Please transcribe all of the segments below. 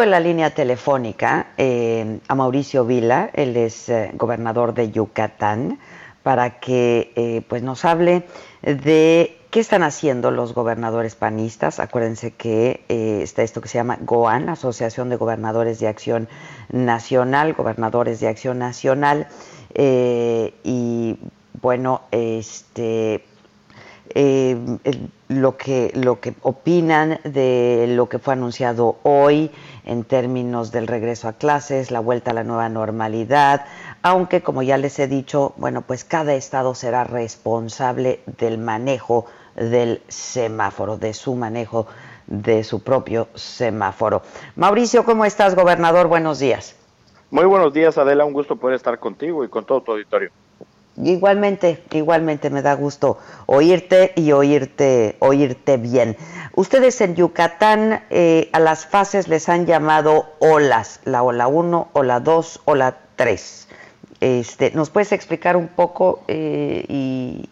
En la línea telefónica eh, a Mauricio Vila, él es eh, gobernador de Yucatán, para que eh, pues nos hable de ¿Qué están haciendo los gobernadores panistas? Acuérdense que está esto que se llama GOAN, Asociación de Gobernadores de Acción Nacional, Gobernadores de Acción Nacional, y bueno, este eh, lo que lo que opinan de lo que fue anunciado hoy en términos del regreso a clases, la vuelta a la nueva normalidad, aunque como ya les he dicho, bueno, pues cada estado será responsable del manejo del semáforo, de su manejo de su propio semáforo. Mauricio, ¿cómo estás, gobernador? Buenos días. Muy buenos días, Adela. Un gusto poder estar contigo y con todo tu auditorio. Igualmente, igualmente me da gusto oírte y oírte, oírte bien. Ustedes en Yucatán eh, a las fases les han llamado olas, la ola 1, ola 2, ola 3. Este, ¿Nos puedes explicar un poco eh, y,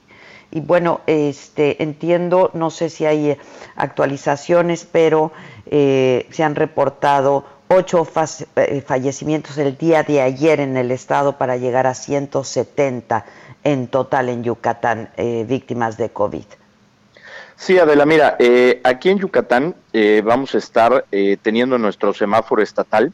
y bueno, este, entiendo, no sé si hay actualizaciones, pero eh, se han reportado ocho eh, fallecimientos el día de ayer en el estado para llegar a 170 en total en Yucatán, víctimas de COVID. Sí, Adela, mira, aquí en Yucatán vamos a estar teniendo nuestro semáforo estatal,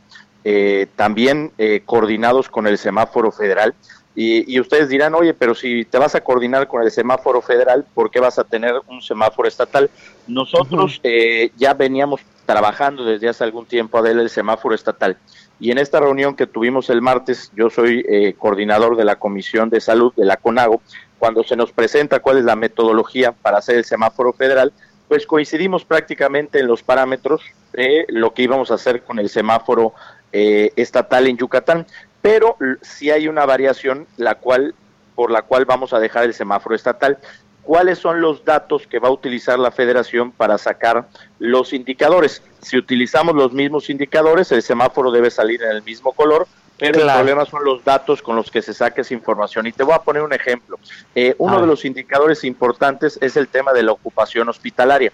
también coordinados con el semáforo federal. Y, ustedes dirán, oye, pero si te vas a coordinar con el semáforo federal, ¿por qué vas a tener un semáforo estatal? Nosotros eh, ya veníamos trabajando desde hace algún tiempo, a el semáforo estatal. Y en esta reunión que tuvimos el martes, yo soy eh, coordinador de la Comisión de Salud de la CONAGO, cuando se nos presenta cuál es la metodología para hacer el semáforo federal, pues coincidimos prácticamente en los parámetros de lo que íbamos a hacer con el semáforo eh, estatal en Yucatán pero sí hay una variación la cual por la cual vamos a dejar el semáforo estatal. ¿Cuáles son los datos que va a utilizar la federación para sacar los indicadores? Si utilizamos los mismos indicadores, el semáforo debe salir en el mismo color, pero el problema son los datos con los que se saque esa información. Y te voy a poner un ejemplo. Eh, uno de los indicadores importantes es el tema de la ocupación hospitalaria.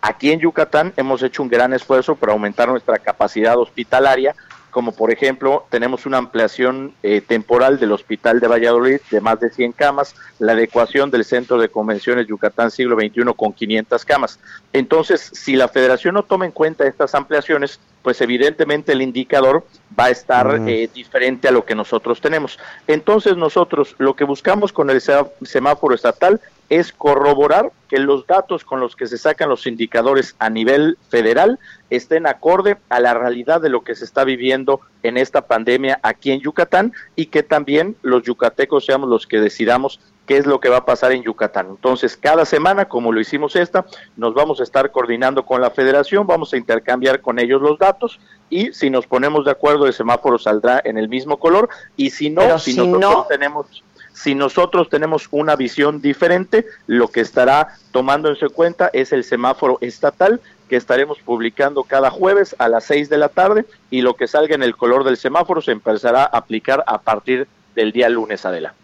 Aquí en Yucatán hemos hecho un gran esfuerzo para aumentar nuestra capacidad hospitalaria como por ejemplo tenemos una ampliación eh, temporal del Hospital de Valladolid de más de 100 camas, la adecuación del Centro de Convenciones Yucatán Siglo XXI con 500 camas. Entonces, si la federación no toma en cuenta estas ampliaciones, pues evidentemente el indicador va a estar eh, diferente a lo que nosotros tenemos. Entonces nosotros lo que buscamos con el semáforo estatal es corroborar que los datos con los que se sacan los indicadores a nivel federal estén acorde a la realidad de lo que se está viviendo en esta pandemia aquí en Yucatán y que también los yucatecos seamos los que decidamos qué es lo que va a pasar en Yucatán. Entonces, cada semana, como lo hicimos esta, nos vamos a estar coordinando con la federación, vamos a intercambiar con ellos los datos y si nos ponemos de acuerdo, el semáforo saldrá en el mismo color y si no, si, nosotros tenemos si nosotros tenemos una visión diferente, lo que estará tomando en su cuenta es el semáforo estatal que estaremos publicando cada jueves a las 6 de la tarde y lo que salga en el color del semáforo se empezará a aplicar a partir del día lunes adelante.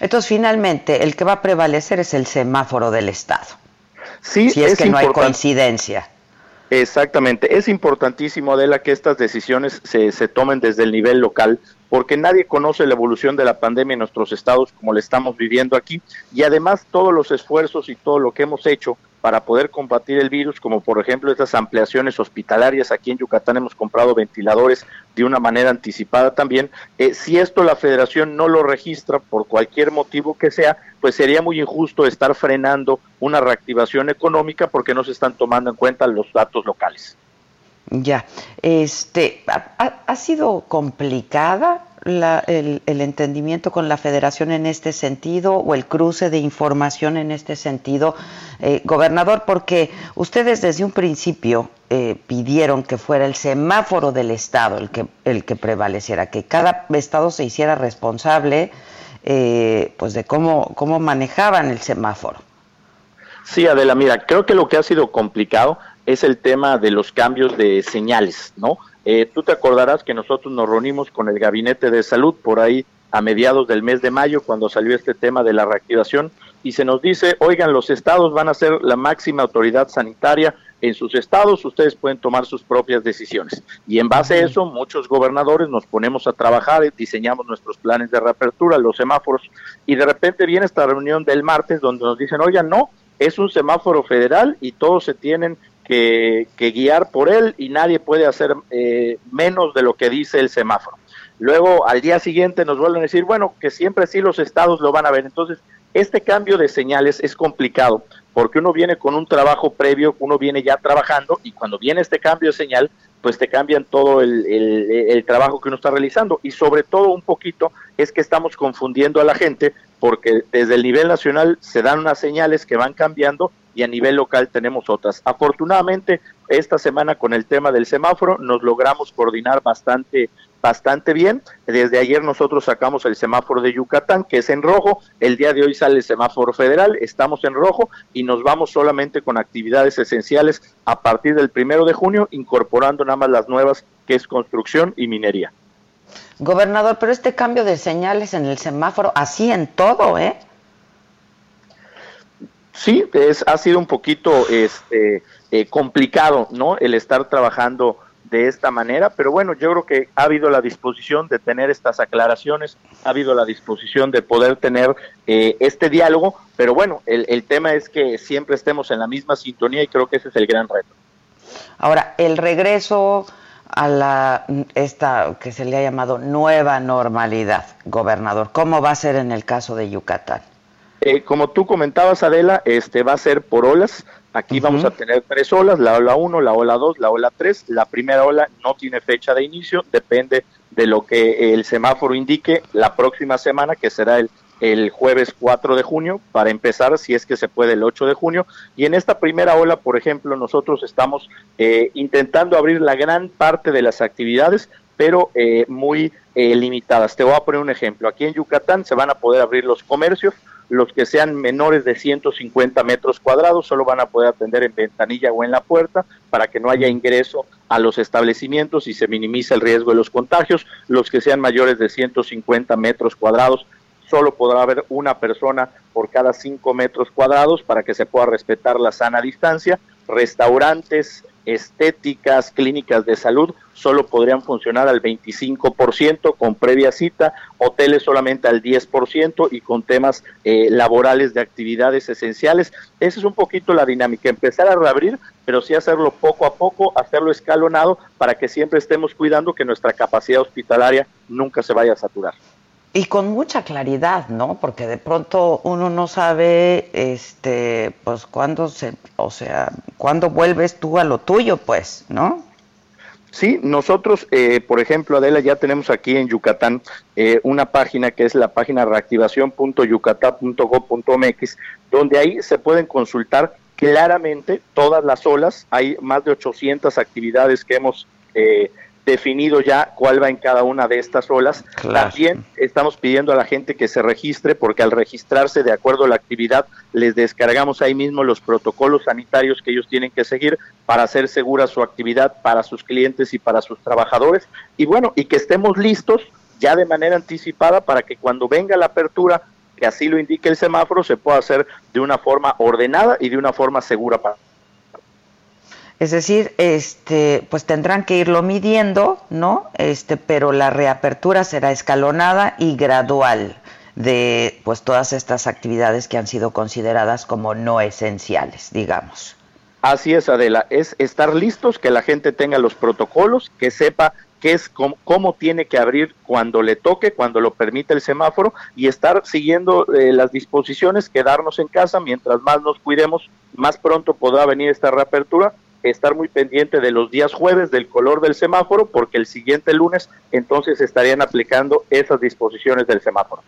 Entonces, finalmente, el que va a prevalecer es el semáforo del Estado. Sí, si es, que no hay coincidencia. Exactamente. Es importantísimo, Adela, que estas decisiones se, se tomen desde el nivel local, porque nadie conoce la evolución de la pandemia en nuestros estados como la estamos viviendo aquí. Y además, todos los esfuerzos y todo lo que hemos hecho para poder combatir el virus, como por ejemplo estas ampliaciones hospitalarias. Aquí en Yucatán hemos comprado ventiladores de una manera anticipada también. Eh, si esto la federación no lo registra por cualquier motivo que sea, pues sería muy injusto estar frenando una reactivación económica porque no se están tomando en cuenta los datos locales. Ya, este, ha, sido complicada el, entendimiento con la federación en este sentido o el cruce de información en este sentido, eh, gobernador? Porque ustedes desde un principio eh, pidieron que fuera el semáforo del Estado el que, el que prevaleciera, que cada Estado se hiciera responsable eh, pues de cómo, cómo manejaban el semáforo. Sí, Adela, mira, creo que lo que ha sido complicado es el tema de los cambios de señales, ¿no? Eh, tú te acordarás que nosotros nos reunimos con el Gabinete de Salud por ahí a mediados del mes de mayo, cuando salió este tema de la reactivación, y se nos dice, oigan, los estados van a ser la máxima autoridad sanitaria en sus estados, ustedes pueden tomar sus propias decisiones. Y en base a eso, muchos gobernadores nos ponemos a trabajar, diseñamos nuestros planes de reapertura, los semáforos, y de repente viene esta reunión del martes donde nos dicen, oigan, no, es un semáforo federal y todos se tienen que, guiar por él y nadie puede hacer eh, menos de lo que dice el semáforo. Luego al día siguiente nos vuelven a decir, bueno, que siempre sí los estados lo van a ver. Entonces, este cambio de señales es complicado porque uno viene con un trabajo previo, uno viene ya trabajando y cuando viene este cambio de señal, pues te cambian todo el, el, trabajo que uno está realizando y sobre todo un poquito es que estamos confundiendo a la gente porque desde el nivel nacional se dan unas señales que van cambiando y a nivel local tenemos otras. Afortunadamente, esta semana con el tema del semáforo nos logramos coordinar bastante bastante bien. Desde ayer nosotros sacamos el semáforo de Yucatán, que es en rojo. El día de hoy sale el semáforo federal, estamos en rojo y nos vamos solamente con actividades esenciales a partir del primero de junio, incorporando nada más las nuevas, que es construcción y minería. Gobernador, pero este cambio de señales en el semáforo, así en todo, ¿eh? Sí, es, ha sido un poquito este, eh, complicado, ¿no? El estar trabajando de esta manera, pero bueno, yo creo que ha habido la disposición de tener estas aclaraciones, ha habido la disposición de poder tener eh, este diálogo, pero bueno, el, el tema es que siempre estemos en la misma sintonía y creo que ese es el gran reto. Ahora, el regreso a la esta que se le ha llamado nueva normalidad, gobernador, ¿cómo va a ser en el caso de Yucatán? Eh, como tú comentabas, Adela, este va a ser por olas. Aquí vamos a tener tres olas, la ola 1, la ola 2, la ola 3. La primera ola no tiene fecha de inicio, depende de lo que el semáforo indique la próxima semana, que será el, el jueves 4 de junio, para empezar, si es que se puede, el 8 de junio. Y en esta primera ola, por ejemplo, nosotros estamos eh, intentando abrir la gran parte de las actividades, pero eh, muy limitadas. Te voy a poner un ejemplo. Aquí en Yucatán se van a poder abrir los comercios, los que sean menores de 150 metros cuadrados solo van a poder atender en ventanilla o en la puerta para que no haya ingreso a los establecimientos y se minimice el riesgo de los contagios. Los que sean mayores de 150 metros cuadrados solo podrá haber una persona por cada 5 metros cuadrados para que se pueda respetar la sana distancia. Restaurantes, estéticas, clínicas de salud solo podrían funcionar al 25% con previa cita, hoteles solamente al 10% y con temas eh, laborales de actividades esenciales. Esa es un poquito la dinámica, empezar a reabrir, pero sí hacerlo poco a poco, hacerlo escalonado para que siempre estemos cuidando que nuestra capacidad hospitalaria nunca se vaya a saturar. Y con mucha claridad, ¿no? Porque de pronto uno no sabe, este, pues cuándo se, o sea, cuándo vuelves tú a lo tuyo, pues, ¿no? Sí, nosotros, eh, por ejemplo, Adela, ya tenemos aquí en Yucatán eh, una página que es la página reactivación.yucatán.gov.mx, donde ahí se pueden consultar claramente todas las olas. Hay más de 800 actividades que hemos eh, definido ya cuál va en cada una de estas olas. También estamos pidiendo a la gente que se registre porque al registrarse de acuerdo a la actividad les descargamos ahí mismo los protocolos sanitarios que ellos tienen que seguir para hacer segura su actividad para sus clientes y para sus trabajadores. Y bueno, y que estemos listos ya de manera anticipada para que cuando venga la apertura, que así lo indique el semáforo, se pueda hacer de una forma ordenada y de una forma segura para es decir, este, pues tendrán que irlo midiendo, ¿no? Este, pero la reapertura será escalonada y gradual de pues todas estas actividades que han sido consideradas como no esenciales, digamos. Así es, Adela, es estar listos, que la gente tenga los protocolos, que sepa qué es cómo, tiene que abrir cuando le toque, cuando lo permite el semáforo y estar siguiendo eh, las disposiciones, quedarnos en casa, mientras más nos cuidemos, más pronto podrá venir esta reapertura estar muy pendiente de los días jueves del color del semáforo, porque el siguiente lunes entonces estarían aplicando esas disposiciones del semáforo.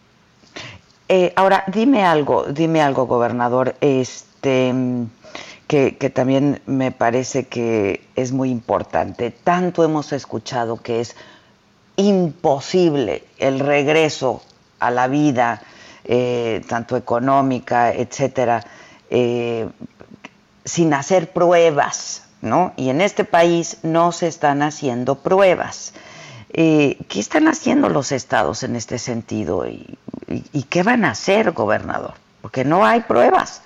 Eh, ahora, dime algo, dime algo, gobernador, este, que, también me parece que es muy importante. Tanto hemos escuchado que es imposible el regreso a la vida, eh, tanto económica, etcétera, eh, sin hacer pruebas, ¿no? Y en este país no se están haciendo pruebas. Eh, ¿Qué están haciendo los estados en este sentido? ¿Y, qué van a hacer, gobernador? Porque no hay pruebas.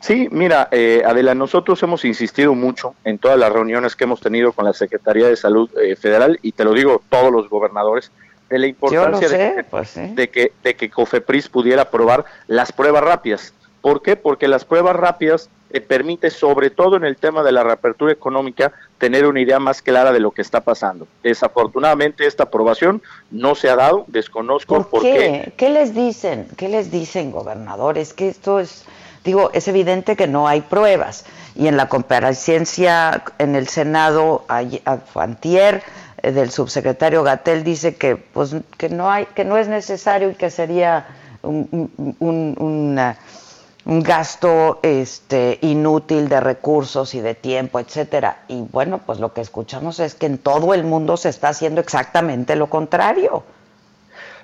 Sí, mira, Adela, nosotros hemos insistido mucho en todas las reuniones que hemos tenido con la Secretaría de Salud Federal, y te lo digo todos los gobernadores, de la importancia pues de, que, de que COFEPRIS pudiera aprobar las pruebas rápidas. ¿Por qué? Porque las pruebas rápidas te permite, sobre todo en el tema de la reapertura económica, tener una idea más clara de lo que está pasando. Desafortunadamente esta aprobación no se ha dado, desconozco por, qué. qué. les dicen? ¿Qué les dicen, gobernadores? Que esto es, digo, es evidente que no hay pruebas. Y en la comparecencia en el Senado, antier, eh, del subsecretario Gatel dice que pues que no hay que no es necesario y que sería un, un, un, gasto este inútil de recursos y de tiempo, etcétera. Y bueno, pues lo que escuchamos es que en todo el mundo se está haciendo exactamente lo contrario.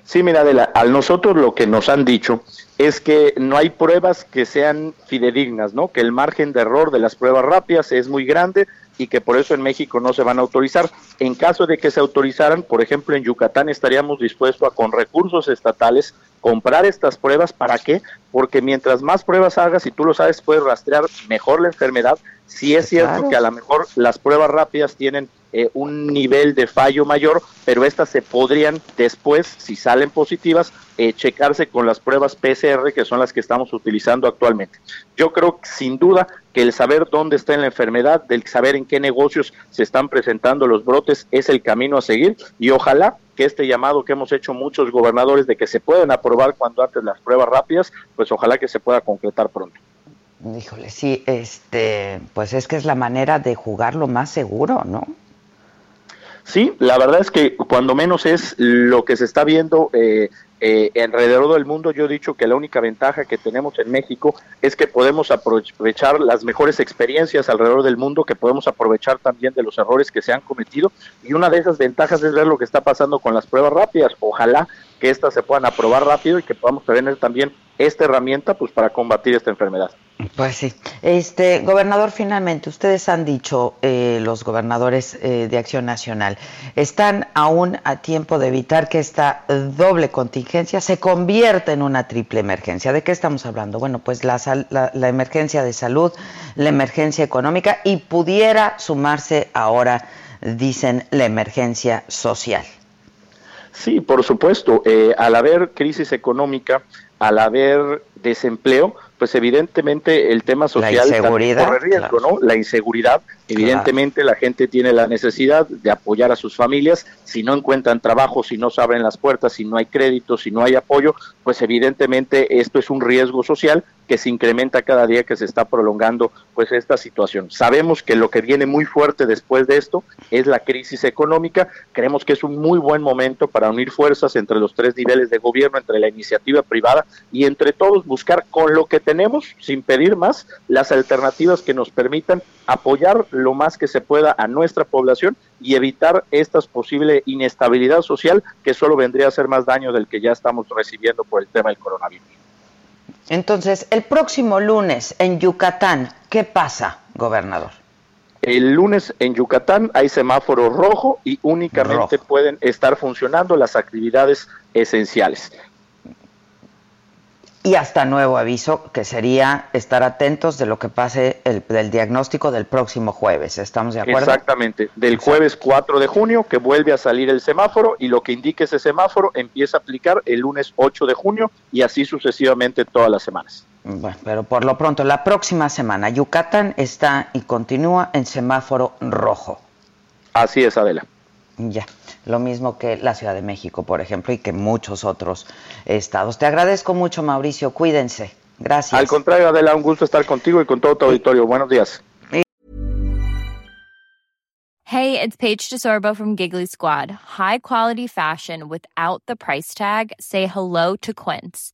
Sí, mira, Adela, a nosotros lo que nos han dicho es que no hay pruebas que sean fidedignas, ¿no? Que el margen de error de las pruebas rápidas es muy grande y que por eso en México no se van a autorizar. En caso de que se autorizaran, por ejemplo, en Yucatán estaríamos dispuestos a, con recursos estatales, comprar estas pruebas. ¿Para qué? Porque mientras más pruebas hagas, y tú lo sabes, puedes rastrear mejor la enfermedad. Si es cierto que a lo mejor las pruebas rápidas tienen eh, un nivel de fallo mayor, pero estas se podrían después, si salen positivas, eh, checarse con las pruebas PCR, que son las que estamos utilizando actualmente. Yo creo sin duda que el saber dónde está en la enfermedad, del saber en qué negocios se están presentando los brotes, es el camino a seguir y ojalá que este llamado que hemos hecho muchos gobernadores de que se pueden aprobar cuando antes las pruebas rápidas, pues ojalá que se pueda concretar pronto. Híjole, sí, este, pues es que es la manera de jugar lo más seguro, ¿no? Sí, la verdad es que cuando menos es lo que se está viendo eh, eh, alrededor del mundo yo he dicho que la única ventaja que tenemos en México es que podemos aprovechar las mejores experiencias alrededor del mundo, que podemos aprovechar también de los errores que se han cometido y una de esas ventajas es ver lo que está pasando con las pruebas rápidas. Ojalá que estas se puedan aprobar rápido y que podamos tener también esta herramienta pues para combatir esta enfermedad. Pues sí. Este, gobernador, finalmente, ustedes han dicho, eh, los gobernadores eh, de Acción Nacional, están aún a tiempo de evitar que esta doble contingencia se convierta en una triple emergencia. ¿De qué estamos hablando? Bueno, pues la, la emergencia de salud, la emergencia económica y pudiera sumarse ahora, dicen, la emergencia social. Sí, por supuesto. Eh, al haber crisis económica, al haber desempleo, pues evidentemente el tema social corre riesgo, ¿no? La inseguridad, evidentemente la gente tiene la necesidad de apoyar a sus familias, si no encuentran trabajo, si no se abren las puertas, si no hay crédito, si no hay apoyo, pues evidentemente esto es un riesgo social que se incrementa cada día que se está prolongando pues esta situación. Sabemos que lo que viene muy fuerte después de esto es la crisis económica, creemos que es un muy buen momento para unir fuerzas entre los tres niveles de gobierno, entre la iniciativa privada y entre todos buscar con lo que tenemos, sin pedir más, las alternativas que nos permitan apoyar lo más que se pueda a nuestra población y evitar esta posible inestabilidad social que solo vendría a hacer más daño del que ya estamos recibiendo por el tema del coronavirus. Entonces, el próximo lunes en Yucatán, ¿qué pasa, gobernador? El lunes en Yucatán hay semáforo rojo y únicamente pueden estar funcionando las actividades esenciales y hasta nuevo aviso, que sería estar atentos de lo que pase el, del diagnóstico del próximo jueves. ¿Estamos de acuerdo? Exactamente, del jueves 4 de junio que vuelve a salir el semáforo y lo que indique ese semáforo empieza a aplicar el lunes 8 de junio y así sucesivamente todas las semanas. Bueno, pero por lo pronto, la próxima semana Yucatán está y continúa en semáforo rojo. Así es, Adela. Ya lo mismo que la Ciudad de México, por ejemplo, y que muchos otros estados. Te agradezco mucho, Mauricio. Cuídense. Gracias. Al contrario, Adela, un gusto estar contigo y con todo tu auditorio. Buenos días. Hey, it's Paige DeSorbo from Giggly Squad. High quality fashion without the price tag. Say hello to Quince.